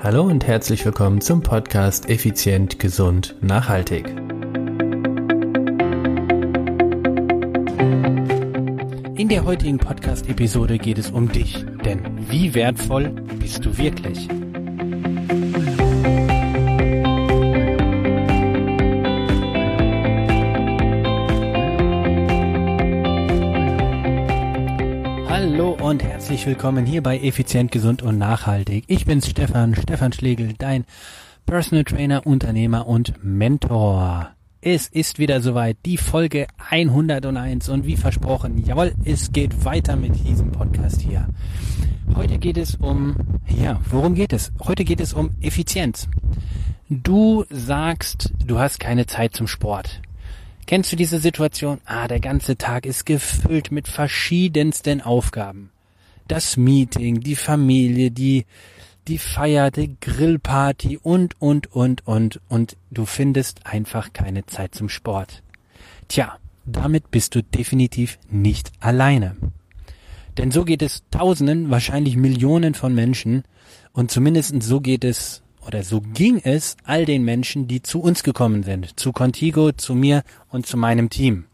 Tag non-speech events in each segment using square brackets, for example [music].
Hallo und herzlich willkommen zum Podcast Effizient, Gesund, Nachhaltig. In der heutigen Podcast-Episode geht es um dich, denn wie wertvoll bist du wirklich? Herzlich willkommen hier bei Effizient, Gesund und Nachhaltig. Ich bin's Stefan, Stefan Schlegel, dein Personal Trainer, Unternehmer und Mentor. Es ist wieder soweit, die Folge 101 und wie versprochen, jawohl, es geht weiter mit diesem Podcast hier. Heute geht es um, ja, worum geht es? Heute geht es um Effizienz. Du sagst, du hast keine Zeit zum Sport. Kennst du diese Situation? Ah, der ganze Tag ist gefüllt mit verschiedensten Aufgaben das Meeting, die Familie, die, die Feier, die Grillparty und, und, und, und, und du findest einfach keine Zeit zum Sport. Tja, damit bist du definitiv nicht alleine. Denn so geht es Tausenden, wahrscheinlich Millionen von Menschen und zumindest so geht es oder so ging es all den Menschen, die zu uns gekommen sind, zu Contigo, zu mir und zu meinem Team.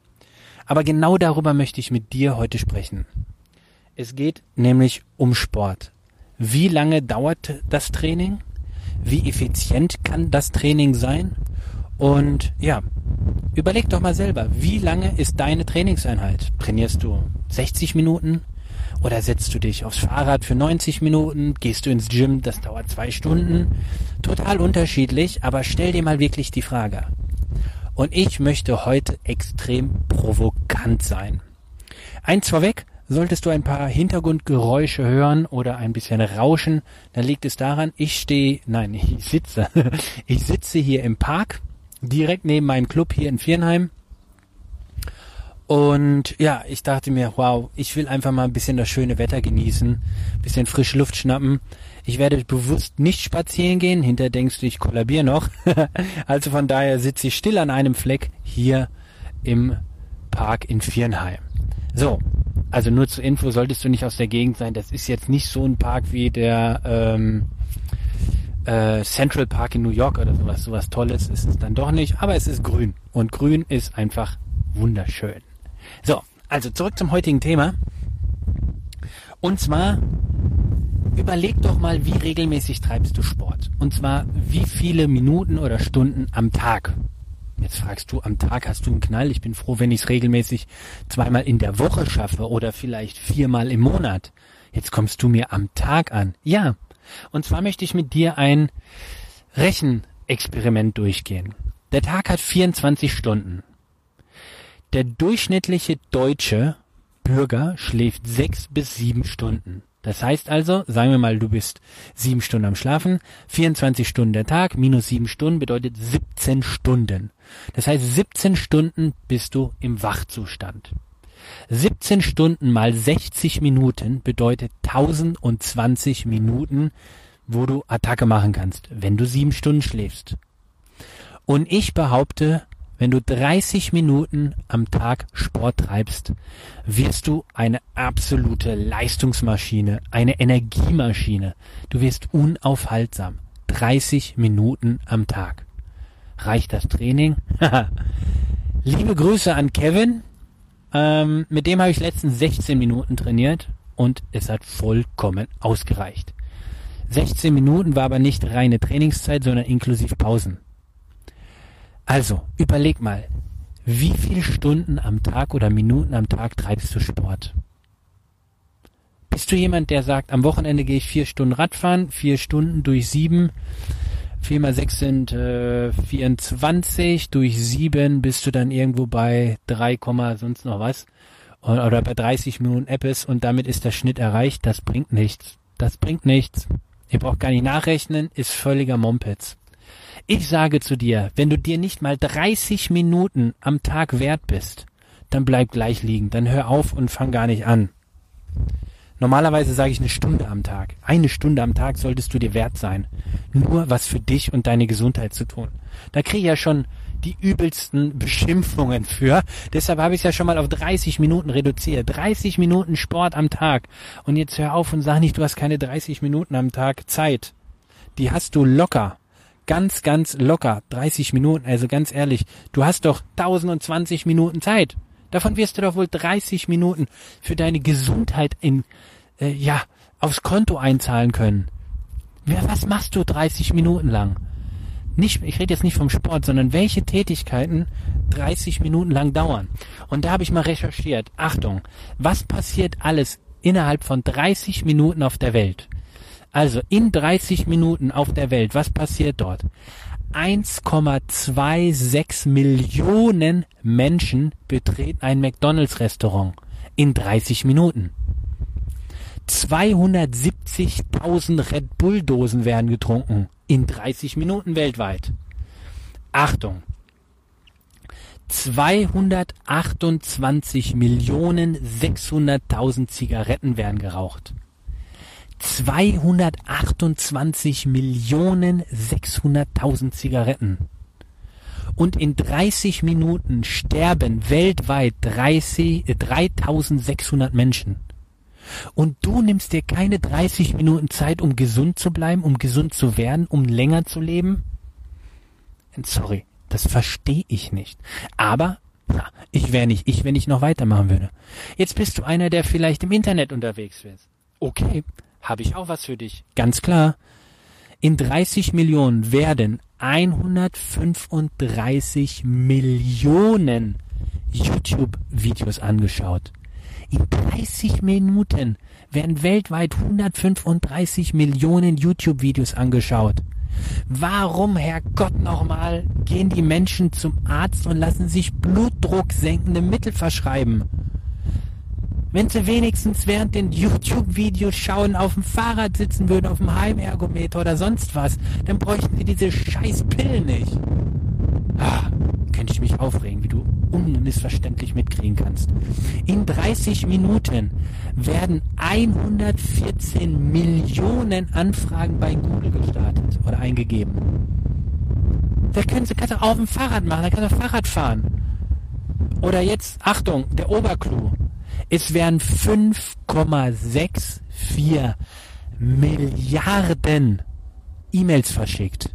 Aber genau darüber möchte ich mit dir heute sprechen. Es geht nämlich um Sport. Wie lange dauert das Training? Wie effizient kann das Training sein? Und ja, überleg doch mal selber, wie lange ist deine Trainingseinheit? Trainierst du 60 Minuten? Oder setzt du dich aufs Fahrrad für 90 Minuten? Gehst du ins Gym? Das dauert zwei Stunden. Total unterschiedlich, aber stell dir mal wirklich die Frage. Und ich möchte heute extrem provokant sein. Eins vorweg, Solltest du ein paar Hintergrundgeräusche hören oder ein bisschen Rauschen, dann liegt es daran, ich stehe, nein, [laughs] ich sitze, ich sitze hier im Park, direkt neben meinem Club hier in Viernheim. Und ja, ich dachte mir, wow, ich will einfach mal ein bisschen das schöne Wetter genießen, bisschen frische Luft schnappen. Ich werde bewusst nicht spazieren gehen, hinter denkst du, ich kollabiere noch. [laughs] also von daher sitze ich still an einem Fleck hier im Park in Viernheim. So, also nur zur Info, solltest du nicht aus der Gegend sein, das ist jetzt nicht so ein Park wie der ähm, äh, Central Park in New York oder sowas. Sowas Tolles ist es dann doch nicht, aber es ist grün. Und grün ist einfach wunderschön. So, also zurück zum heutigen Thema. Und zwar überleg doch mal, wie regelmäßig treibst du Sport. Und zwar, wie viele Minuten oder Stunden am Tag. Jetzt fragst du, am Tag hast du einen Knall. Ich bin froh, wenn ich es regelmäßig zweimal in der Woche schaffe oder vielleicht viermal im Monat. Jetzt kommst du mir am Tag an. Ja. Und zwar möchte ich mit dir ein Rechenexperiment durchgehen. Der Tag hat 24 Stunden. Der durchschnittliche deutsche Bürger schläft sechs bis sieben Stunden. Das heißt also, sagen wir mal, du bist sieben Stunden am Schlafen, 24 Stunden der Tag, minus sieben Stunden bedeutet 17 Stunden. Das heißt, 17 Stunden bist du im Wachzustand. 17 Stunden mal 60 Minuten bedeutet 1020 Minuten, wo du Attacke machen kannst, wenn du sieben Stunden schläfst. Und ich behaupte, wenn du 30 Minuten am Tag Sport treibst, wirst du eine absolute Leistungsmaschine, eine Energiemaschine. Du wirst unaufhaltsam. 30 Minuten am Tag. Reicht das Training? [laughs] Liebe Grüße an Kevin. Ähm, mit dem habe ich letztens 16 Minuten trainiert und es hat vollkommen ausgereicht. 16 Minuten war aber nicht reine Trainingszeit, sondern inklusive Pausen. Also, überleg mal, wie viele Stunden am Tag oder Minuten am Tag treibst du Sport? Bist du jemand, der sagt, am Wochenende gehe ich vier Stunden Radfahren, vier Stunden durch sieben, vier mal sechs sind äh, 24, durch sieben bist du dann irgendwo bei 3, sonst noch was oder bei 30 Minuten Appes und damit ist der Schnitt erreicht. Das bringt nichts. Das bringt nichts. Ihr braucht gar nicht nachrechnen, ist völliger Mumpitz. Ich sage zu dir, wenn du dir nicht mal 30 Minuten am Tag wert bist, dann bleib gleich liegen, dann hör auf und fang gar nicht an. Normalerweise sage ich eine Stunde am Tag. Eine Stunde am Tag solltest du dir wert sein. Nur was für dich und deine Gesundheit zu tun. Da kriege ich ja schon die übelsten Beschimpfungen für. Deshalb habe ich es ja schon mal auf 30 Minuten reduziert. 30 Minuten Sport am Tag. Und jetzt hör auf und sag nicht, du hast keine 30 Minuten am Tag Zeit. die hast du locker. Ganz, ganz locker. 30 Minuten, also ganz ehrlich, du hast doch 1020 Minuten Zeit. Davon wirst du doch wohl 30 Minuten für deine Gesundheit in, äh, ja, aufs Konto einzahlen können. Was machst du 30 Minuten lang? Nicht, ich rede jetzt nicht vom Sport, sondern welche Tätigkeiten 30 Minuten lang dauern. Und da habe ich mal recherchiert. Achtung, was passiert alles innerhalb von 30 Minuten auf der Welt? Also in 30 Minuten auf der Welt, was passiert dort? 1,26 Millionen Menschen betreten ein McDonald's-Restaurant in 30 Minuten. 270.000 Red Bull-Dosen werden getrunken in 30 Minuten weltweit. Achtung! 228 Millionen 600.000 Zigaretten werden geraucht. 228 Millionen 600.000 Zigaretten. Und in 30 Minuten sterben weltweit 30, äh, 3600 Menschen. Und du nimmst dir keine 30 Minuten Zeit, um gesund zu bleiben, um gesund zu werden, um länger zu leben? Sorry, das verstehe ich nicht. Aber ich wäre nicht ich, wenn ich noch weitermachen würde. Jetzt bist du einer, der vielleicht im Internet unterwegs ist. Okay, habe ich auch was für dich. Ganz klar. In 30 Millionen werden 135 Millionen YouTube-Videos angeschaut. In 30 Minuten werden weltweit 135 Millionen YouTube-Videos angeschaut. Warum, Herrgott nochmal, gehen die Menschen zum Arzt und lassen sich blutdrucksenkende Mittel verschreiben? Wenn sie wenigstens während den YouTube-Videos schauen, auf dem Fahrrad sitzen würden, auf dem Heimergometer oder sonst was, dann bräuchten sie diese scheiß Pillen nicht. Ah, könnte ich mich aufregen, wie du unmissverständlich mitkriegen kannst. In 30 Minuten werden 114 Millionen Anfragen bei Google gestartet oder eingegeben. Da können sie, du auf dem Fahrrad machen, da kannst du Fahrrad fahren. Oder jetzt, Achtung, der Oberclou. Es werden 5,64 Milliarden E-Mails verschickt.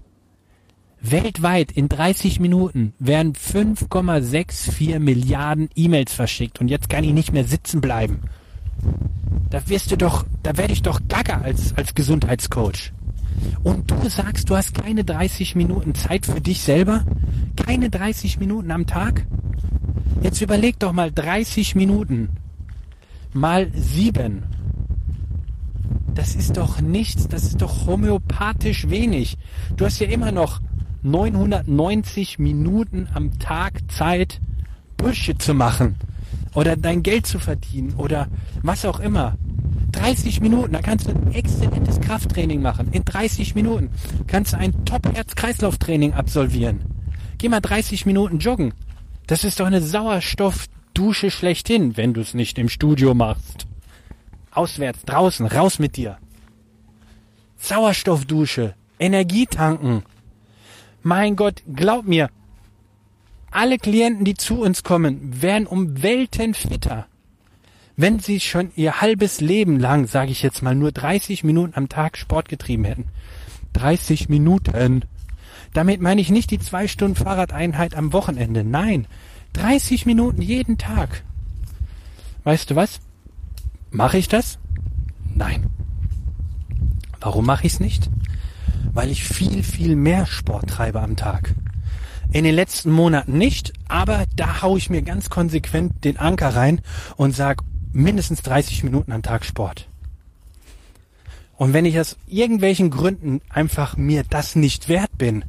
Weltweit in 30 Minuten werden 5,64 Milliarden E-Mails verschickt und jetzt kann ich nicht mehr sitzen bleiben. Da wirst du doch, da werde ich doch gaga als, als Gesundheitscoach. Und du sagst, du hast keine 30 Minuten Zeit für dich selber? Keine 30 Minuten am Tag? Jetzt überleg doch mal 30 Minuten mal 7. Das ist doch nichts, das ist doch homöopathisch wenig. Du hast ja immer noch 990 Minuten am Tag Zeit, Bullshit zu machen oder dein Geld zu verdienen oder was auch immer. 30 Minuten, da kannst du ein exzellentes Krafttraining machen. In 30 Minuten kannst du ein Top-Herz-Kreislauf-Training absolvieren. Geh mal 30 Minuten joggen. Das ist doch eine Sauerstoffdusche schlechthin, wenn du es nicht im Studio machst. Auswärts, draußen, raus mit dir. Sauerstoffdusche, Energie tanken. Mein Gott, glaub mir, alle Klienten, die zu uns kommen, werden um Welten fitter. Wenn sie schon ihr halbes Leben lang, sage ich jetzt mal, nur 30 Minuten am Tag Sport getrieben hätten. 30 Minuten. Damit meine ich nicht die zwei Stunden Fahrradeinheit am Wochenende. Nein, 30 Minuten jeden Tag. Weißt du was? Mache ich das? Nein. Warum mache ich es nicht? weil ich viel, viel mehr Sport treibe am Tag. In den letzten Monaten nicht, aber da haue ich mir ganz konsequent den Anker rein und sage mindestens 30 Minuten am Tag Sport. Und wenn ich aus irgendwelchen Gründen einfach mir das nicht wert bin,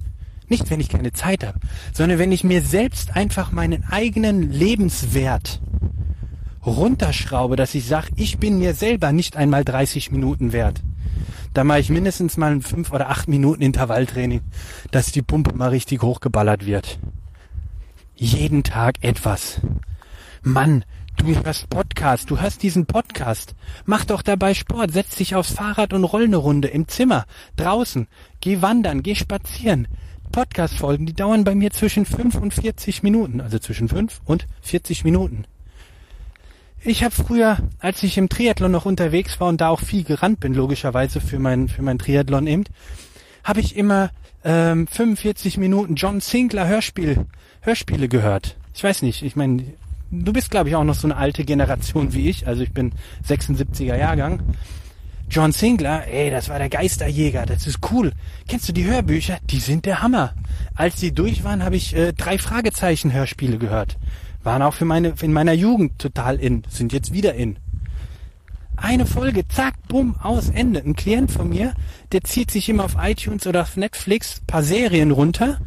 nicht wenn ich keine Zeit habe, sondern wenn ich mir selbst einfach meinen eigenen Lebenswert runterschraube, dass ich sage, ich bin mir selber nicht einmal 30 Minuten wert, da mache ich mindestens mal ein fünf oder acht Minuten Intervalltraining, dass die Pumpe mal richtig hochgeballert wird. Jeden Tag etwas. Mann, du hörst Podcast, du hörst diesen Podcast. Mach doch dabei Sport, setz dich aufs Fahrrad und roll eine Runde im Zimmer, draußen, geh wandern, geh spazieren. Podcast-Folgen, die dauern bei mir zwischen fünf und 40 Minuten, also zwischen fünf und 40 Minuten. Ich habe früher, als ich im Triathlon noch unterwegs war und da auch viel gerannt bin, logischerweise für mein, für mein Triathlon eben, habe ich immer ähm, 45 Minuten John Sinclair Hörspiel, Hörspiele gehört. Ich weiß nicht, ich meine, du bist glaube ich auch noch so eine alte Generation wie ich, also ich bin 76er Jahrgang. John Sinclair, ey, das war der Geisterjäger, das ist cool. Kennst du die Hörbücher? Die sind der Hammer. Als die durch waren, habe ich äh, drei Fragezeichen Hörspiele gehört. Waren auch für meine in meiner Jugend total in, sind jetzt wieder in. Eine Folge, zack, bumm, aus, Ende. Ein Klient von mir, der zieht sich immer auf iTunes oder auf Netflix paar Serien runter.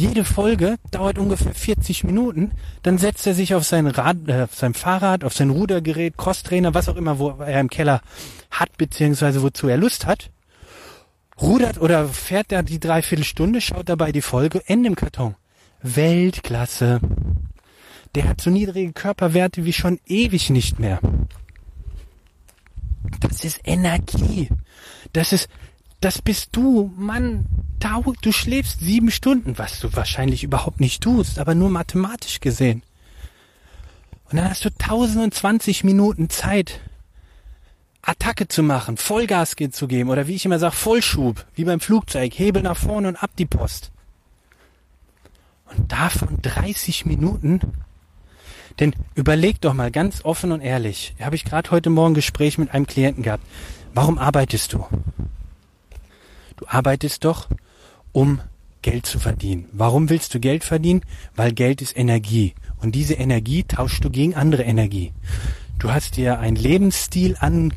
Jede Folge dauert ungefähr 40 Minuten. Dann setzt er sich auf sein Rad, äh, auf sein Fahrrad, auf sein Rudergerät, Crosstrainer, was auch immer, wo er im Keller hat, beziehungsweise wozu er Lust hat. Rudert oder fährt er die Dreiviertelstunde, schaut dabei die Folge, Ende im Karton. Weltklasse. Der hat so niedrige Körperwerte wie schon ewig nicht mehr. Das ist Energie. Das ist, das bist du, Mann. Du schläfst sieben Stunden, was du wahrscheinlich überhaupt nicht tust, aber nur mathematisch gesehen. Und dann hast du 1020 Minuten Zeit, Attacke zu machen, Vollgas zu geben oder wie ich immer sage, Vollschub, wie beim Flugzeug, Hebel nach vorne und ab die Post. Und davon 30 Minuten denn überleg doch mal ganz offen und ehrlich, habe ich gerade heute Morgen ein Gespräch mit einem Klienten gehabt. Warum arbeitest du? Du arbeitest doch, um Geld zu verdienen. Warum willst du Geld verdienen? Weil Geld ist Energie. Und diese Energie tauschst du gegen andere Energie. Du hast dir einen Lebensstil an,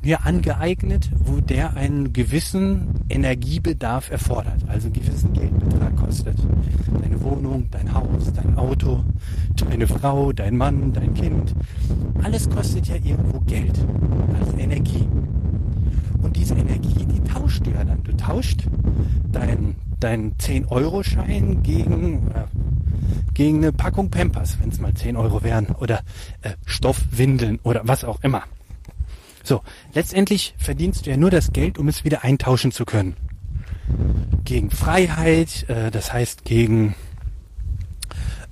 mir angeeignet, wo der einen gewissen Energiebedarf erfordert, also einen gewissen Geldbetrag kostet. Deine Wohnung, dein Haus, dein Auto, deine Frau, dein Mann, dein Kind. Alles kostet ja irgendwo Geld, als Energie. Diese Energie, die tauscht du ja dann. Du tauscht deinen dein 10-Euro-Schein gegen, äh, gegen eine Packung Pampers, wenn es mal 10 Euro wären, oder äh, Stoffwindeln oder was auch immer. So, letztendlich verdienst du ja nur das Geld, um es wieder eintauschen zu können. Gegen Freiheit, äh, das heißt gegen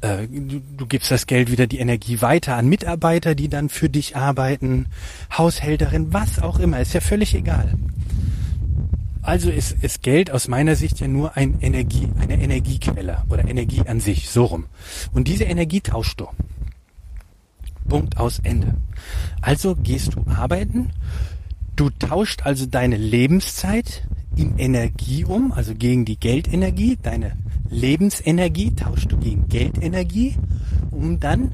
äh, du, du gibst das Geld wieder die Energie weiter an Mitarbeiter, die dann für dich arbeiten, Haushälterin, was auch immer, ist ja völlig egal. Also ist, ist Geld aus meiner Sicht ja nur ein Energie, eine Energiequelle oder Energie an sich, so rum. Und diese Energie tauschst du. Punkt aus Ende. Also gehst du arbeiten, du tauscht also deine Lebenszeit in Energie um, also gegen die Geldenergie, deine Lebensenergie tauscht du gegen Geldenergie, um dann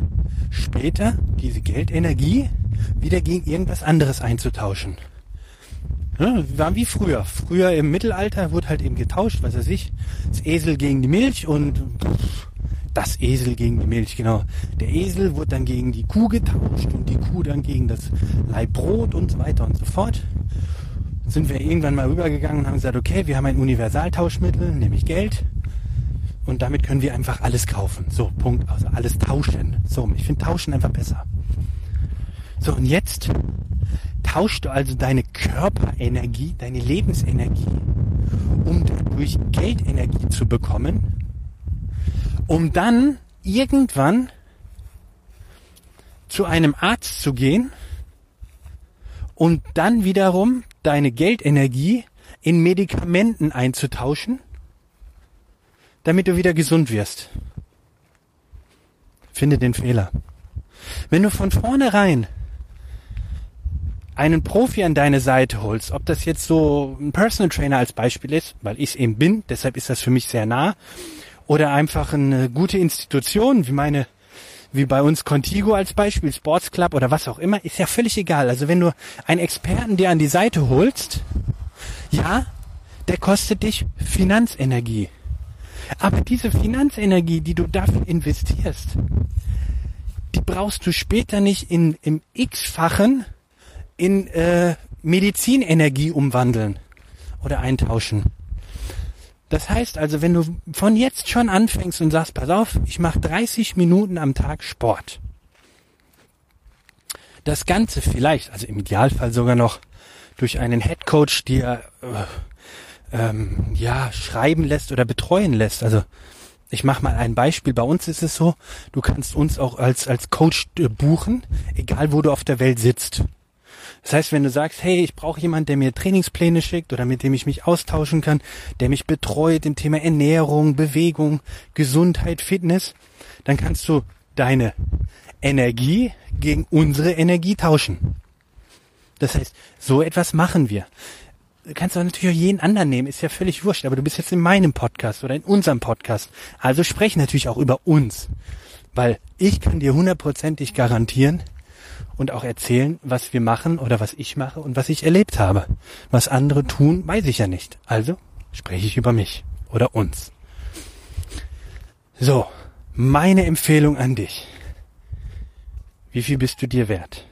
später diese Geldenergie wieder gegen irgendwas anderes einzutauschen. Ja, war wie früher. Früher im Mittelalter wurde halt eben getauscht, was weiß ich, das Esel gegen die Milch und das Esel gegen die Milch, genau. Der Esel wurde dann gegen die Kuh getauscht und die Kuh dann gegen das Leibbrot und so weiter und so fort. Sind wir irgendwann mal rübergegangen und haben gesagt, okay, wir haben ein Universaltauschmittel, nämlich Geld. Und damit können wir einfach alles kaufen. So, Punkt. Also alles tauschen. So, ich finde tauschen einfach besser. So, und jetzt tauschst du also deine Körperenergie, deine Lebensenergie, um dadurch Geldenergie zu bekommen um dann irgendwann zu einem Arzt zu gehen und dann wiederum deine Geldenergie in Medikamenten einzutauschen, damit du wieder gesund wirst. Finde den Fehler. Wenn du von vornherein einen Profi an deine Seite holst, ob das jetzt so ein Personal Trainer als Beispiel ist, weil ich es eben bin, deshalb ist das für mich sehr nah, oder einfach eine gute Institution, wie meine, wie bei uns Contigo als Beispiel, Sports Club oder was auch immer, ist ja völlig egal. Also wenn du einen Experten dir an die Seite holst, ja, der kostet dich Finanzenergie. Aber diese Finanzenergie, die du dafür investierst, die brauchst du später nicht in, im x-fachen in äh, Medizinenergie umwandeln oder eintauschen. Das heißt also, wenn du von jetzt schon anfängst und sagst, pass auf, ich mache 30 Minuten am Tag Sport. Das Ganze vielleicht, also im Idealfall sogar noch durch einen Headcoach dir äh, ähm, ja schreiben lässt oder betreuen lässt. Also ich mache mal ein Beispiel. Bei uns ist es so, du kannst uns auch als als Coach äh, buchen, egal wo du auf der Welt sitzt. Das heißt, wenn du sagst, hey, ich brauche jemanden, der mir Trainingspläne schickt oder mit dem ich mich austauschen kann, der mich betreut im Thema Ernährung, Bewegung, Gesundheit, Fitness, dann kannst du deine Energie gegen unsere Energie tauschen. Das heißt, so etwas machen wir. Du kannst auch natürlich auch jeden anderen nehmen, ist ja völlig wurscht, aber du bist jetzt in meinem Podcast oder in unserem Podcast. Also sprech natürlich auch über uns. Weil ich kann dir hundertprozentig garantieren und auch erzählen, was wir machen oder was ich mache und was ich erlebt habe. Was andere tun, weiß ich ja nicht. Also spreche ich über mich oder uns. So, meine Empfehlung an dich. Wie viel bist du dir wert?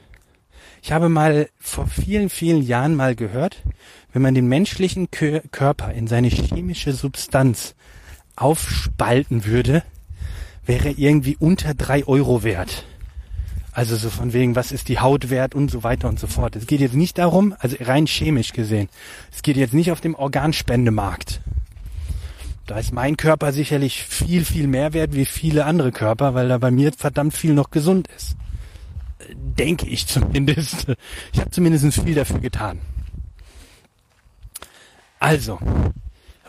Ich habe mal vor vielen, vielen Jahren mal gehört, wenn man den menschlichen Körper in seine chemische Substanz aufspalten würde, wäre irgendwie unter drei Euro wert. Also so von wegen, was ist die Haut wert und so weiter und so fort. Es geht jetzt nicht darum, also rein chemisch gesehen, es geht jetzt nicht auf dem Organspendemarkt. Da ist mein Körper sicherlich viel, viel mehr wert wie viele andere Körper, weil da bei mir verdammt viel noch gesund ist. Denke ich zumindest. Ich habe zumindest viel dafür getan. Also,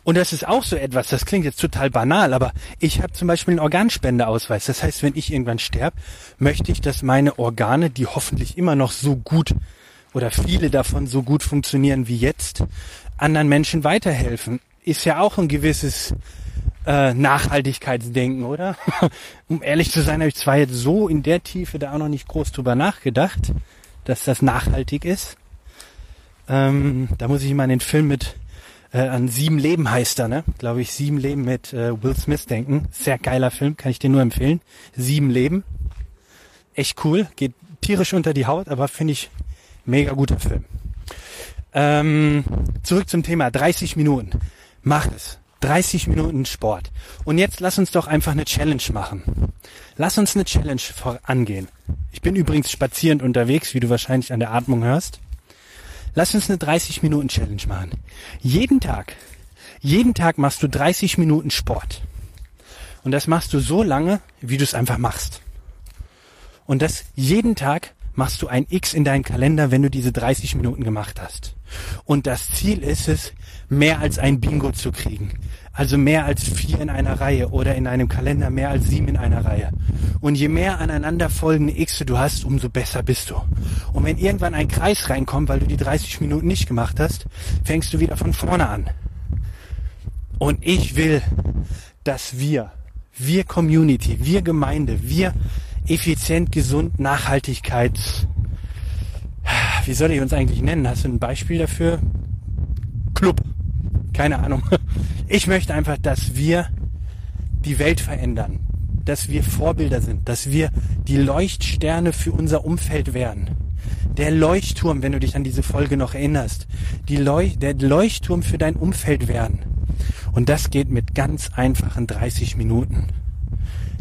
und das ist auch so etwas, das klingt jetzt total banal, aber ich habe zum Beispiel einen Organspendeausweis. Das heißt, wenn ich irgendwann sterbe, möchte ich, dass meine Organe, die hoffentlich immer noch so gut oder viele davon so gut funktionieren wie jetzt, anderen Menschen weiterhelfen. Ist ja auch ein gewisses äh, Nachhaltigkeitsdenken, oder? [laughs] um ehrlich zu sein, habe ich zwar jetzt so in der Tiefe da auch noch nicht groß drüber nachgedacht, dass das nachhaltig ist. Ähm, da muss ich mal an den Film mit äh, an Sieben Leben heißt er, ne? Glaube ich, Sieben Leben mit äh, Will Smith denken. Sehr geiler Film, kann ich dir nur empfehlen. Sieben Leben. Echt cool, geht tierisch unter die Haut, aber finde ich mega guter Film. Ähm, zurück zum Thema 30 Minuten. Mach es. 30 Minuten Sport. Und jetzt lass uns doch einfach eine Challenge machen. Lass uns eine Challenge vorangehen. Ich bin übrigens spazierend unterwegs, wie du wahrscheinlich an der Atmung hörst. Lass uns eine 30 Minuten Challenge machen. Jeden Tag, jeden Tag machst du 30 Minuten Sport. Und das machst du so lange, wie du es einfach machst. Und das jeden Tag machst du ein X in deinen Kalender, wenn du diese 30 Minuten gemacht hast. Und das Ziel ist es, mehr als ein Bingo zu kriegen. Also mehr als vier in einer Reihe oder in einem Kalender mehr als sieben in einer Reihe. Und je mehr aneinanderfolgende X du hast, umso besser bist du. Und wenn irgendwann ein Kreis reinkommt, weil du die 30 Minuten nicht gemacht hast, fängst du wieder von vorne an. Und ich will, dass wir, wir Community, wir Gemeinde, wir effizient, gesund, Nachhaltigkeit, wie soll ich uns eigentlich nennen? Hast du ein Beispiel dafür? Club. Keine Ahnung. Ich möchte einfach, dass wir die Welt verändern, dass wir Vorbilder sind, dass wir die Leuchtsterne für unser Umfeld werden. Der Leuchtturm, wenn du dich an diese Folge noch erinnerst, die Leuch der Leuchtturm für dein Umfeld werden. Und das geht mit ganz einfachen 30 Minuten.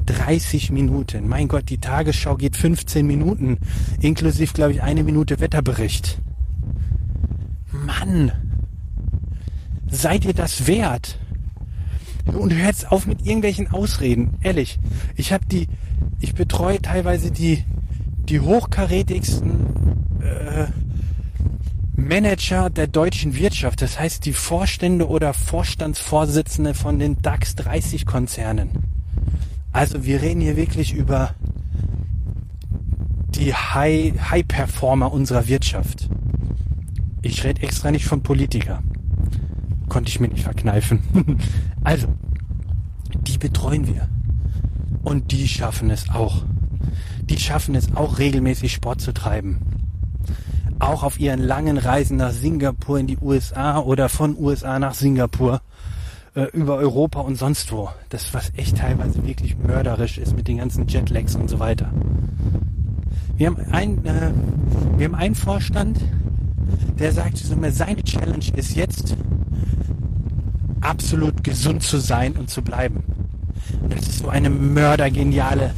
30 Minuten. Mein Gott, die Tagesschau geht 15 Minuten, inklusive, glaube ich, eine Minute Wetterbericht. Mann, Seid ihr das wert? Und hört auf mit irgendwelchen Ausreden. Ehrlich, ich habe die, ich betreue teilweise die, die hochkarätigsten äh, Manager der deutschen Wirtschaft. Das heißt, die Vorstände oder Vorstandsvorsitzende von den DAX 30 Konzernen. Also wir reden hier wirklich über die High, High Performer unserer Wirtschaft. Ich rede extra nicht von Politikern konnte ich mir nicht verkneifen. [laughs] also, die betreuen wir. Und die schaffen es auch. Die schaffen es auch regelmäßig Sport zu treiben. Auch auf ihren langen Reisen nach Singapur in die USA oder von USA nach Singapur äh, über Europa und sonst wo. Das, was echt teilweise wirklich mörderisch ist mit den ganzen Jetlags und so weiter. Wir haben, ein, äh, wir haben einen Vorstand, der sagt, seine Challenge ist jetzt, absolut gesund zu sein und zu bleiben. das ist so eine mördergeniale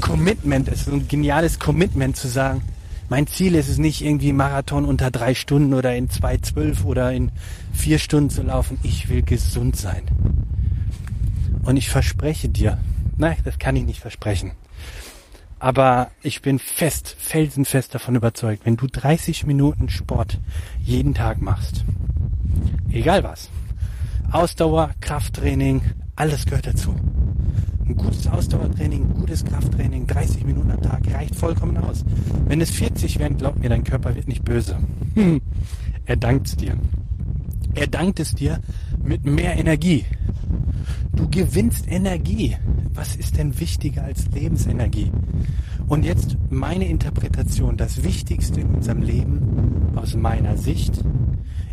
Commitment, es ist ein geniales Commitment zu sagen, mein Ziel ist es nicht irgendwie Marathon unter drei Stunden oder in zwei zwölf oder in vier Stunden zu laufen. Ich will gesund sein. Und ich verspreche dir, nein, das kann ich nicht versprechen. Aber ich bin fest, felsenfest davon überzeugt, wenn du 30 Minuten Sport jeden Tag machst, egal was, Ausdauer, Krafttraining, alles gehört dazu. Ein gutes Ausdauertraining, ein gutes Krafttraining, 30 Minuten am Tag reicht vollkommen aus. Wenn es 40 werden, glaub mir, dein Körper wird nicht böse. er dankt es dir. Er dankt es dir mit mehr Energie. Du gewinnst Energie. Was ist denn wichtiger als Lebensenergie? Und jetzt meine Interpretation. Das Wichtigste in unserem Leben aus meiner Sicht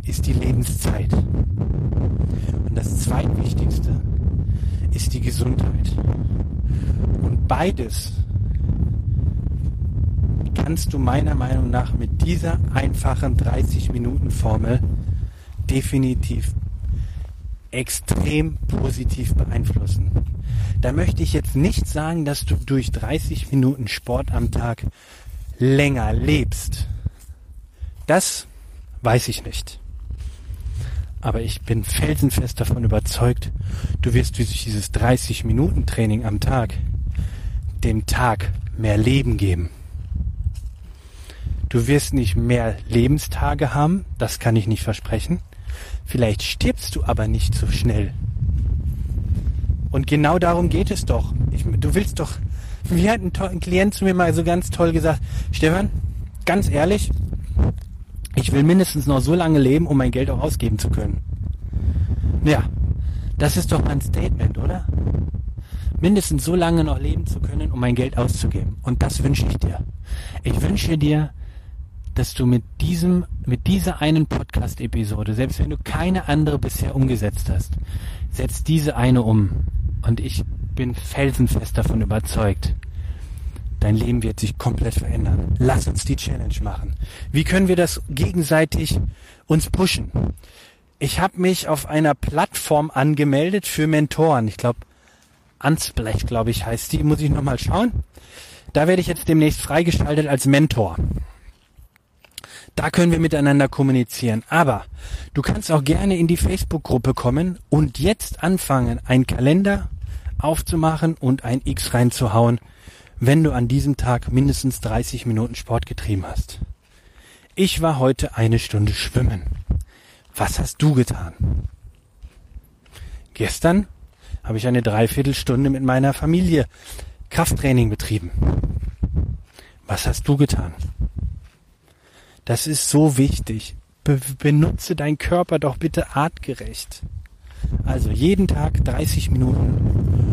ist die Lebenszeit. Das zweitwichtigste ist die Gesundheit. Und beides kannst du meiner Meinung nach mit dieser einfachen 30-Minuten-Formel definitiv extrem positiv beeinflussen. Da möchte ich jetzt nicht sagen, dass du durch 30 Minuten Sport am Tag länger lebst. Das weiß ich nicht. Aber ich bin felsenfest davon überzeugt, du wirst durch dieses 30 Minuten Training am Tag dem Tag mehr Leben geben. Du wirst nicht mehr Lebenstage haben, das kann ich nicht versprechen. Vielleicht stirbst du aber nicht so schnell. Und genau darum geht es doch. Ich, du willst doch, wie hat ein, ein Klient zu mir mal so ganz toll gesagt, Stefan, ganz ehrlich, ich will mindestens noch so lange leben, um mein Geld auch ausgeben zu können. Ja, das ist doch mein Statement, oder? Mindestens so lange noch leben zu können, um mein Geld auszugeben. Und das wünsche ich dir. Ich wünsche dir, dass du mit diesem, mit dieser einen Podcast-Episode, selbst wenn du keine andere bisher umgesetzt hast, setz diese eine um. Und ich bin felsenfest davon überzeugt, dein Leben wird sich komplett verändern. Lass uns die Challenge machen. Wie können wir das gegenseitig uns pushen? Ich habe mich auf einer Plattform angemeldet für Mentoren. Ich glaube, Ansblech, glaube ich, heißt die. Muss ich nochmal schauen. Da werde ich jetzt demnächst freigeschaltet als Mentor. Da können wir miteinander kommunizieren. Aber du kannst auch gerne in die Facebook-Gruppe kommen und jetzt anfangen, einen Kalender aufzumachen und ein X reinzuhauen, wenn du an diesem Tag mindestens 30 Minuten Sport getrieben hast. Ich war heute eine Stunde schwimmen. Was hast du getan? Gestern habe ich eine Dreiviertelstunde mit meiner Familie Krafttraining betrieben. Was hast du getan? Das ist so wichtig. Be benutze deinen Körper doch bitte artgerecht. Also jeden Tag 30 Minuten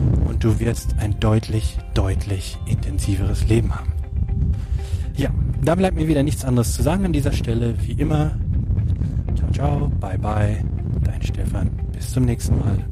du wirst ein deutlich, deutlich intensiveres Leben haben. Ja, da bleibt mir wieder nichts anderes zu sagen an dieser Stelle. Wie immer, ciao, ciao, bye, bye, dein Stefan. Bis zum nächsten Mal.